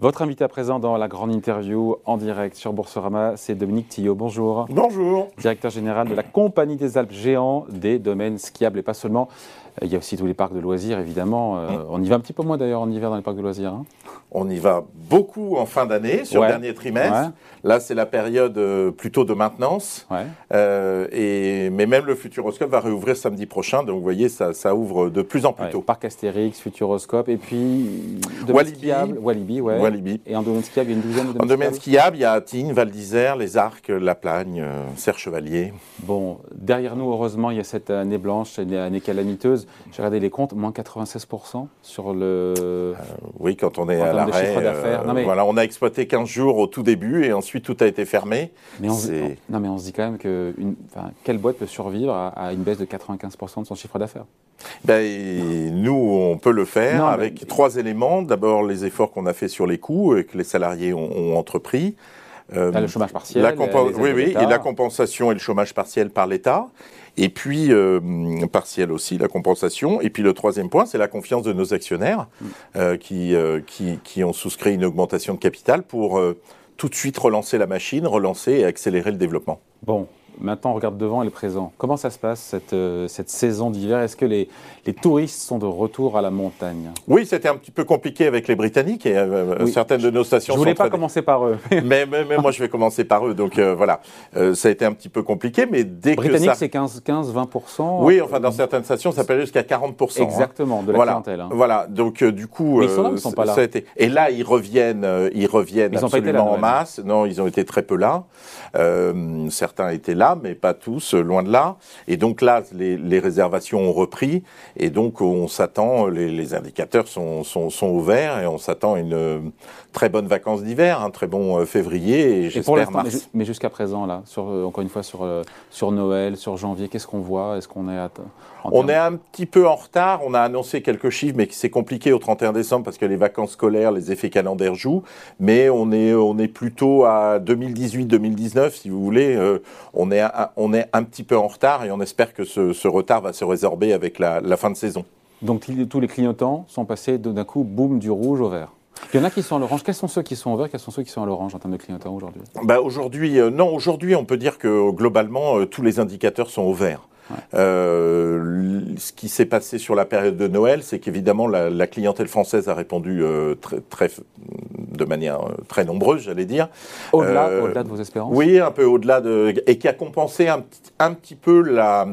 Votre invité à présent dans la grande interview en direct sur Boursorama, c'est Dominique Tillot. Bonjour. Bonjour. Directeur général de la Compagnie des Alpes géants des domaines skiables et pas seulement. Il y a aussi tous les parcs de loisirs, évidemment. Euh, mm. On y va un petit peu moins d'ailleurs en hiver dans les parcs de loisirs. Hein. On y va beaucoup en fin d'année, sur le dernier trimestre. Là, c'est la période euh, plutôt de maintenance. Euh, et, mais même le Futuroscope va réouvrir samedi prochain. Donc, vous voyez, ça, ça ouvre de plus en plus tôt. Parc Astérix, Futuroscope, et puis... Walibi. Walibi, ouais. Walibi. Et en domaine skiable, il y a une douzaine de domaines En domaine skiable, il y a Tignes, Val d'Isère, Les Arcs, La Plagne, Serre Chevalier. Bon, derrière nous, heureusement, il y a cette année blanche, année calamiteuse. J'ai regardé les comptes, moins 96% sur le. Euh, oui, quand on est à l'arrêt. Euh, voilà, on a exploité 15 jours au tout début et ensuite tout a été fermé. Mais on, non, mais on se dit quand même que une, quelle boîte peut survivre à, une baisse de 95% de son chiffre d'affaires? Ben, nous, on peut le faire avec trois éléments. D'abord, les efforts qu'on a fait sur les coûts et que les salariés ont, entrepris. Euh, le chômage partiel. oui, oui, et la compensation et le chômage partiel par l'État. Et puis, euh, partiel aussi, la compensation. Et puis le troisième point, c'est la confiance de nos actionnaires mm. euh, qui, qui, qui, ont souscrit une augmentation de capital pour tout de suite relancer la machine, relancer et accélérer le développement. Bon, Maintenant, on regarde devant et le présent. Comment ça se passe cette, euh, cette saison d'hiver? Est-ce que les, les, touristes sont de retour à la montagne? Oui, c'était un petit peu compliqué avec les Britanniques et euh, certaines de nos stations. Je voulais pas commencer par eux. mais, mais, moi, je vais commencer par eux. Donc euh, voilà, ça a été un petit peu compliqué, mais dès Britannique, que ça... c'est 15, 15, 20 Oui, enfin dans certaines stations, ça peut aller jusqu'à 40 hein. Exactement, de la voilà. clientèle. Hein. Voilà. Donc du coup, mais ils sont là, ils sont pas là? Ça a été... Et là, ils reviennent, ils reviennent ils absolument en masse. Non, ils ont été très peu là. certains étaient là, mais pas tous loin de là. Et donc là, les, réservations ont repris, et donc on s'attend, les, indicateurs sont, sont, ouverts, et on s'attend à une euh, très bonne vacances d'hiver, un très bon euh, février, et j'espère mars. Mais, jusqu'à présent, là, sur, euh, encore une fois, sur, sur Noël, sur janvier, qu'est-ce qu'on voit? Est-ce qu'on est à, On est un petit peu en retard, on a annoncé quelques chiffres, mais c'est compliqué au 31 décembre parce que les vacances scolaires, les effets calendaires jouent, mais on est, on est plutôt à 2018-2019, si vous voulez, on, est on est un petit peu en retard et on espère que ce, retard va se résorber avec la, fin de saison. Donc tous les clignotants sont passés d'un coup, boum, du rouge au vert il y en a qui sont à l'orange. Quels sont ceux qui sont au vert? Quels sont ceux qui sont à l'orange en termes de clignotants aujourd'hui? Bah Aujourd'hui, euh, non. Aujourd'hui, on peut dire que globalement, euh, tous les indicateurs sont au vert. Euh, ce qui s'est passé sur la période de Noël, c'est qu'évidemment la, clientèle française a répondu euh, très, très, de manière euh, très nombreuse, j'allais dire. Au-delà, de vos espérances. Oui, un peu au-delà de et qui a compensé un, un petit peu la,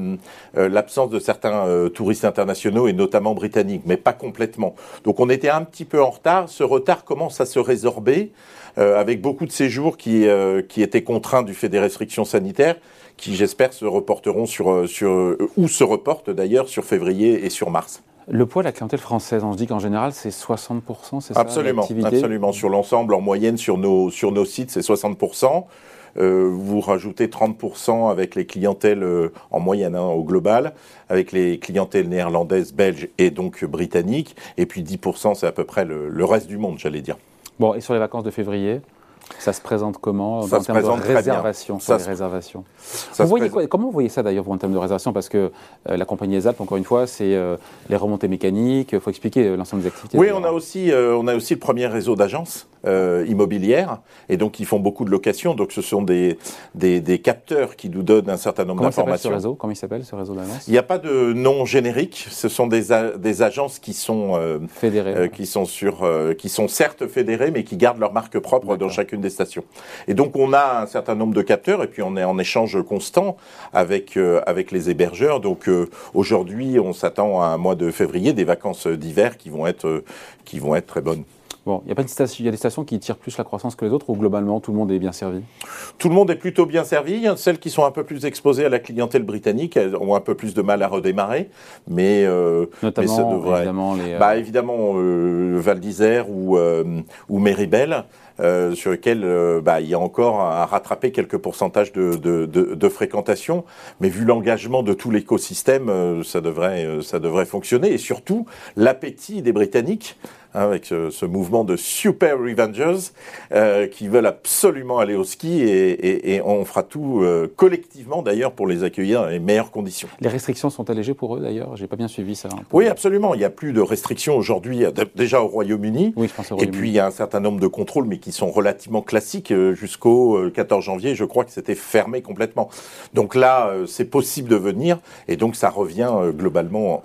l'absence de certains touristes internationaux et notamment britanniques, mais pas complètement. Donc on était un petit peu en retard. Ce retard commence à se résorber. avec beaucoup de séjours qui, qui étaient contraints du fait des restrictions sanitaires qui j'espère se reporteront sur, euh, sur euh, ou se reportent d'ailleurs sur février et sur mars. Le poids de la clientèle française, on se dit qu'en général c'est 60%, c'est ça Absolument, absolument. Sur l'ensemble, en moyenne, sur nos, sur nos sites, c'est 60%. Euh, vous rajoutez 30% avec les clientèles en moyenne hein, au global, avec les clientèles néerlandaises, belges et donc britanniques, et puis 10% c'est à peu près le, le reste du monde, j'allais dire. Bon, et sur les vacances de février? Ça se présente comment en termes de réservation sur les réservations Comment vous voyez ça d'ailleurs en termes de réservation? Parce que euh, la compagnie des Alpes, encore une fois, c'est euh, les remontées mécaniques. Il faut expliquer euh, l'ensemble des activités. Oui, on a aussi, on a aussi le premier réseau d'agences immobilières et donc ils font beaucoup de locations. Donc ce sont des, des, capteurs qui nous donnent un certain nombre d'informations. réseau? Comment il s'appelle ce réseau d'agences? Il n'y a pas de nom générique. Ce sont des, des agences qui sont fédérées, qui sont sur, qui sont certes fédérées, mais qui gardent leur marque propre dans chacune des stations. Et donc on a un certain nombre de capteurs et puis on est en échange constant avec euh, avec les hébergeurs. Donc euh, aujourd'hui, on s'attend à un mois de février des vacances d'hiver qui vont être qui vont être très bonnes. Bon, il y a pas de station, y a des stations qui tirent plus la croissance que les autres ou globalement tout le monde est bien servi? Tout le monde est plutôt bien servi. Celles qui sont un peu plus exposées à la clientèle britannique, elles ont un peu plus de mal à redémarrer, mais euh, notamment évidemment les, bah, évidemment Val d'Isère ou ou Méribel. Euh, sur lesquels euh, bah, il y a encore à rattraper quelques pourcentages de, de, de, de fréquentation. Mais vu l'engagement de tout l'écosystème, euh, ça, devrait, ça devrait fonctionner. Et surtout, l'appétit des Britanniques hein, avec ce, mouvement de super revengers euh, qui veulent absolument aller au ski et, on fera tout euh, collectivement d'ailleurs pour les accueillir dans les meilleures conditions. Les restrictions sont allégées pour eux d'ailleurs? J'ai pas bien suivi ça. Hein, oui, absolument. Il n'y a plus de restrictions aujourd'hui, déjà au Royaume-Uni. Oui, je pense au Royaume-Uni. Et puis il y a un certain nombre de contrôles, mais qui sont relativement classiques. Jusqu'au 14 janvier, je crois que c'était fermé complètement. Donc là, c'est possible de venir et donc ça revient globalement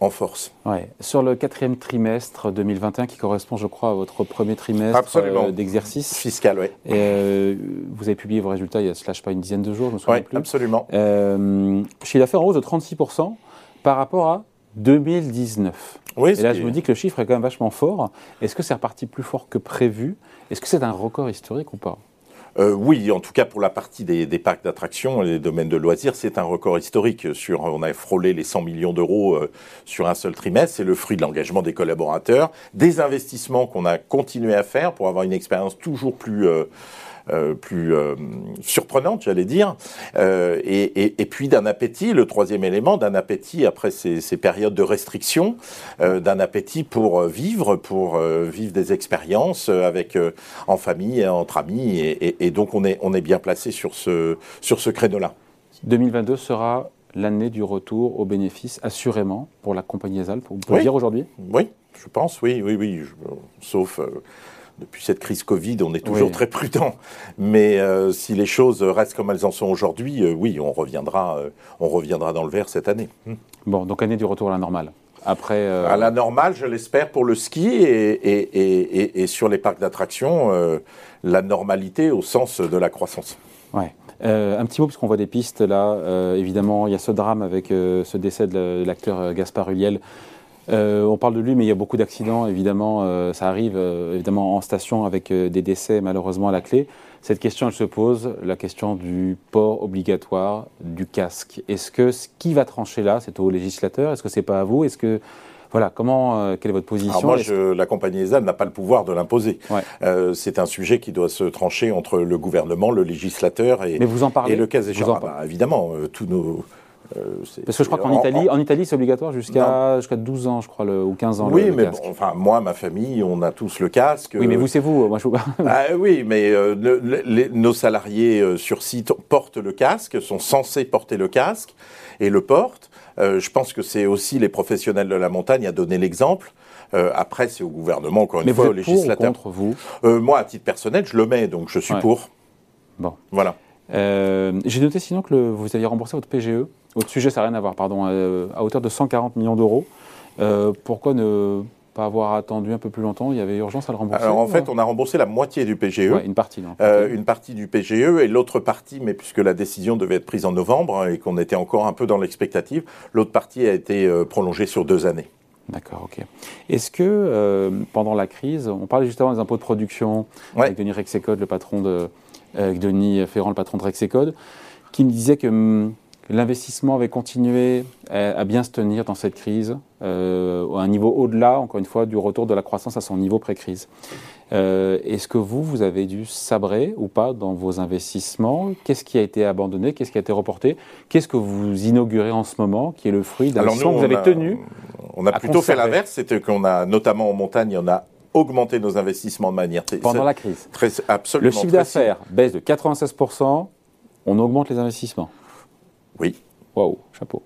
en, force. Ouais. Sur le quatrième trimestre 2021, qui correspond, je crois, à votre premier trimestre euh, d'exercice fiscal, oui. Euh, vous avez publié vos résultats il y a slash pas une dizaine de jours, je me souviens plus. absolument. Euh, chiffre d'affaires en hausse de 36% par rapport à 2019. Oui, et là, je me dis que le chiffre est quand même vachement fort. Est-ce que c'est reparti plus fort que prévu Est-ce que c'est un record historique ou pas? Euh, oui, en tout cas pour la partie des, parcs d'attractions et des domaines de loisirs, c'est un record historique. Sur, on a frôlé les 100 millions d'euros euh, sur un seul trimestre. C'est le fruit de l'engagement des collaborateurs, des investissements qu'on a continué à faire pour avoir une expérience toujours plus euh, plus euh, surprenante, j'allais dire, euh, et, et, puis d'un appétit, le troisième élément, d'un appétit après ces, ces, périodes de restriction, d'un appétit pour vivre, pour vivre des expériences avec en famille, entre amis, et, et, donc on est, on est bien placé sur ce, sur ce créneau-là. 2022 sera l'année du retour aux bénéfices, assurément, pour la compagnie des Alpes. Vous pouvez le dire aujourd'hui? Oui, je pense, oui, oui, oui. sauf depuis cette crise Covid, on est toujours très prudent. Mais euh, si les choses restent comme elles en sont aujourd'hui, euh, oui, on reviendra, euh, on reviendra dans le vert cette année. Hmm. Bon, donc année du retour à la normale. Après, À la normale, je l'espère, pour le ski et, et, et, sur les parcs d'attractions, la normalité au sens de la croissance. Ouais. un petit mot, puisqu'on voit des pistes là. évidemment, il y a ce drame avec ce décès de l'acteur Gaspard Huliel. Euh, on parle de lui, mais il y a beaucoup d'accidents, évidemment. Euh, ça arrive, euh, évidemment, en station avec des décès, malheureusement, à la clé. Cette question, elle se pose, la question du port obligatoire du casque. Est-ce que ce qui va trancher là, c'est au législateur? Est-ce que c'est pas à vous? Est-ce que voilà, comment, quelle est votre position? Alors moi, je, la compagnie ESAN n'a pas le pouvoir de l'imposer. c'est un sujet qui doit se trancher entre le gouvernement, le législateur et, Mais vous en parlez, et le cas échéant. Ah bah, évidemment, tous nos Parce que je crois qu'en Italie, en Italie, c'est obligatoire jusqu'à jusqu'à 12 ans, je crois, le, ou 15 ans. Oui, mais enfin, moi, ma famille, on a tous le casque. Oui, mais vous, c'est vous. Moi, je ah, oui, mais euh, nos salariés euh, sur site portent le casque, sont censés porter le casque et le portent. je pense que c'est aussi les professionnels de la montagne à donner l'exemple. après, c'est au gouvernement, encore une mais fois, vous au législateur. contre vous? Moi, à titre personnel, je le mets, donc je suis pour. Bon. Voilà. J'ai noté sinon que vous aviez remboursé votre PGE. Au sujet, ça n'a rien à voir, pardon, euh, à, hauteur de 140 millions d'euros. Euh, pourquoi ne pas avoir attendu un peu plus longtemps? Il y avait urgence à le rembourser Alors en fait, on a remboursé la moitié du PGE. une partie. Non, euh, une partie du PGE et l'autre partie, mais puisque la décision devait être prise en novembre et qu'on était encore un peu dans l'expectative, l'autre partie a été prolongée sur deux années. D'accord, ok. Est-ce que pendant la crise, on parlait justement des impôts de production avec Denis Rexecode, le patron de, avec Denis Ferrand, le patron de Rexecode, qui me disait que hum, L'investissement avait continué à, bien se tenir dans cette crise, euh, à un niveau au-delà, encore une fois, du retour de la croissance à son niveau pré-crise. Euh, est-ce que vous, vous avez dû sabrer ou pas dans vos investissements? Qu'est-ce qui a été abandonné? Qu'est-ce qui a été reporté? Qu'est-ce que vous inaugurez en ce moment, qui est le fruit d'un que vous avez tenu On a plutôt fait l'inverse, c'était qu'on a, notamment en montagne, on a augmenté nos investissements de manière pendant la crise. Très, absolument. Le chiffre d'affaires baisse de 96 on augmente les investissements. Oui. Waouh, chapeau.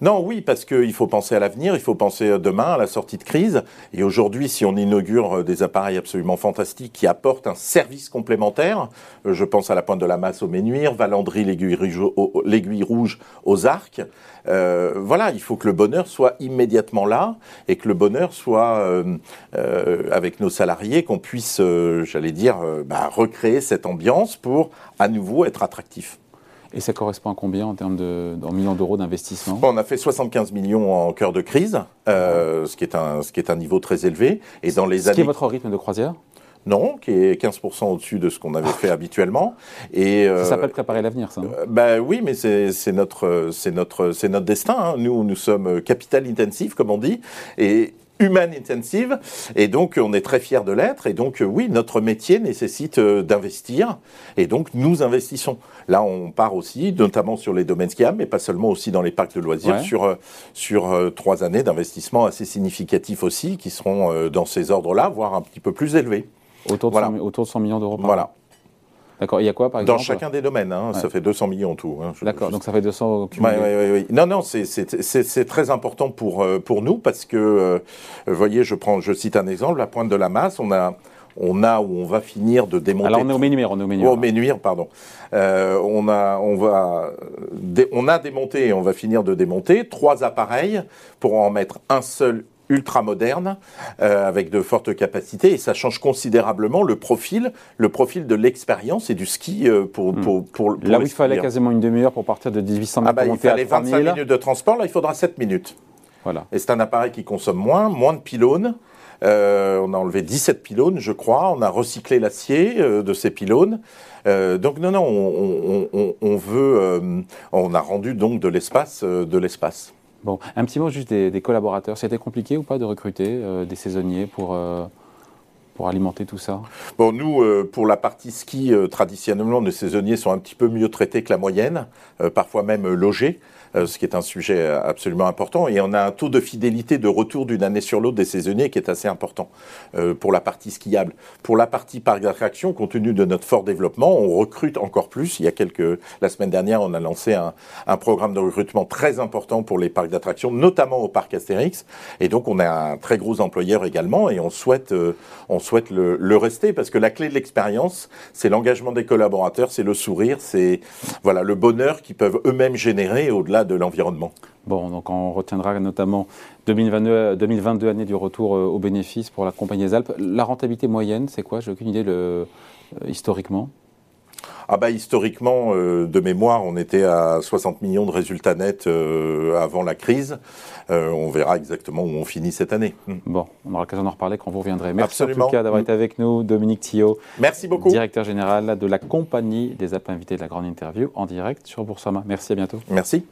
Non, oui, parce qu'il faut penser à l'avenir, il faut penser demain, à la sortie de crise. Et aujourd'hui, si on inaugure des appareils absolument fantastiques qui apportent un service complémentaire, euh, je pense à la pointe de la masse au Ménuire, Valandry, l'aiguille rouge aux arcs, euh, voilà, il faut que le bonheur soit immédiatement là et que le bonheur soit euh, avec nos salariés, qu'on puisse, j'allais dire, bah, recréer cette ambiance pour à nouveau être attractif. Et ça correspond à combien en termes de millions d'euros d'investissement? On a fait 75 millions en cœur de crise, euh, ce, qui est un, ce qui est un niveau très élevé. Et dans les ce qui est votre rythme de croisière? Non, qui est 15% au-dessus de ce qu'on avait fait habituellement. Et, ça s'appelle préparer l'avenir, ça. Euh, bah, oui, mais c'est notre, notre, notre destin. Hein. Nous, nous sommes capital intensif, comme on dit. Et human intensive. Et donc, on est très fiers de l'être. Et donc, oui, notre métier nécessite d'investir. Et donc, nous investissons. Là, on part aussi, notamment sur les domaines skiables, mais pas seulement aussi dans les parcs de loisirs, sur, sur trois années d'investissement assez significatifs aussi, qui seront dans ces ordres-là, voire un petit peu plus élevés. Autour de, 100, autour de 100 millions d'euros par Voilà. D'accord. Il y a quoi, par exemple Dans chacun des domaines, hein, ça fait 200 millions en tout. Hein, D'accord, donc ça fait 200 cumulés. Oui, oui, oui. Non, non, c'est très important pour, euh, pour nous parce que, euh, vous voyez, je, prends, je cite un exemple, la pointe de la masse, on a, on a où on va finir de démonter. Alors on est au Ménuire, on est au Ménuire. au Ménuire, pardon. Euh, on a, on va, on a démonté et on va finir de démonter trois appareils pour en mettre un seul ultra moderne, euh, avec de fortes capacités, et ça change considérablement le profil, le profil de l'expérience et du ski euh, pour, pour, pour, Là où il fallait quasiment une demi-heure pour partir de 1800 mètres ah bah, il fallait 25 minutes de transport, là il faudra 7 minutes. Voilà. Et c'est un appareil qui consomme moins, moins de pylônes. Euh, on a enlevé 17 pylônes, je crois. On a recyclé l'acier de ces pylônes. donc non, non, on, on, on veut, on a rendu donc de l'espace, de l'espace. Bon, un petit mot juste des, collaborateurs. C'était compliqué ou pas de recruter euh, des saisonniers pour, euh, pour alimenter tout ça Bon, nous, euh, pour la partie ski, traditionnellement, nos saisonniers sont un petit peu mieux traités que la moyenne, parfois même logés. Euh, ce qui est un sujet absolument important. Et on a un taux de fidélité de retour d'une année sur l'autre des saisonniers qui est assez important euh, pour la partie skiable. Pour la partie parc d'attraction, compte tenu de notre fort développement, on recrute encore plus. Il y a quelques, la semaine dernière, on a lancé un, programme de recrutement très important pour les parcs d'attraction, notamment au parc Astérix. Et donc, on a un très gros employeur également et euh, on souhaite le, le rester parce que la clé de l'expérience, c'est l'engagement des collaborateurs, c'est le sourire, c'est voilà le bonheur qu'ils peuvent eux-mêmes générer au-delà de l'environnement. Bon, donc on retiendra notamment 2022, 2022 année du retour euh, aux bénéfices pour la Compagnie des Alpes. La rentabilité moyenne, c'est quoi? J'ai aucune idée euh, historiquement. Ah bah historiquement, euh, de mémoire, on était à 60 millions de résultats nets avant la crise. on verra exactement où on finit cette année. Hmm. Bon, on aura l'occasion d'en reparler quand vous reviendrez. Merci en tout cas d'avoir été avec nous, Dominique Thillot. Merci beaucoup. Directeur général de la Compagnie des Alpes invité de la grande interview en direct sur Boursorama. Merci, à bientôt. Merci.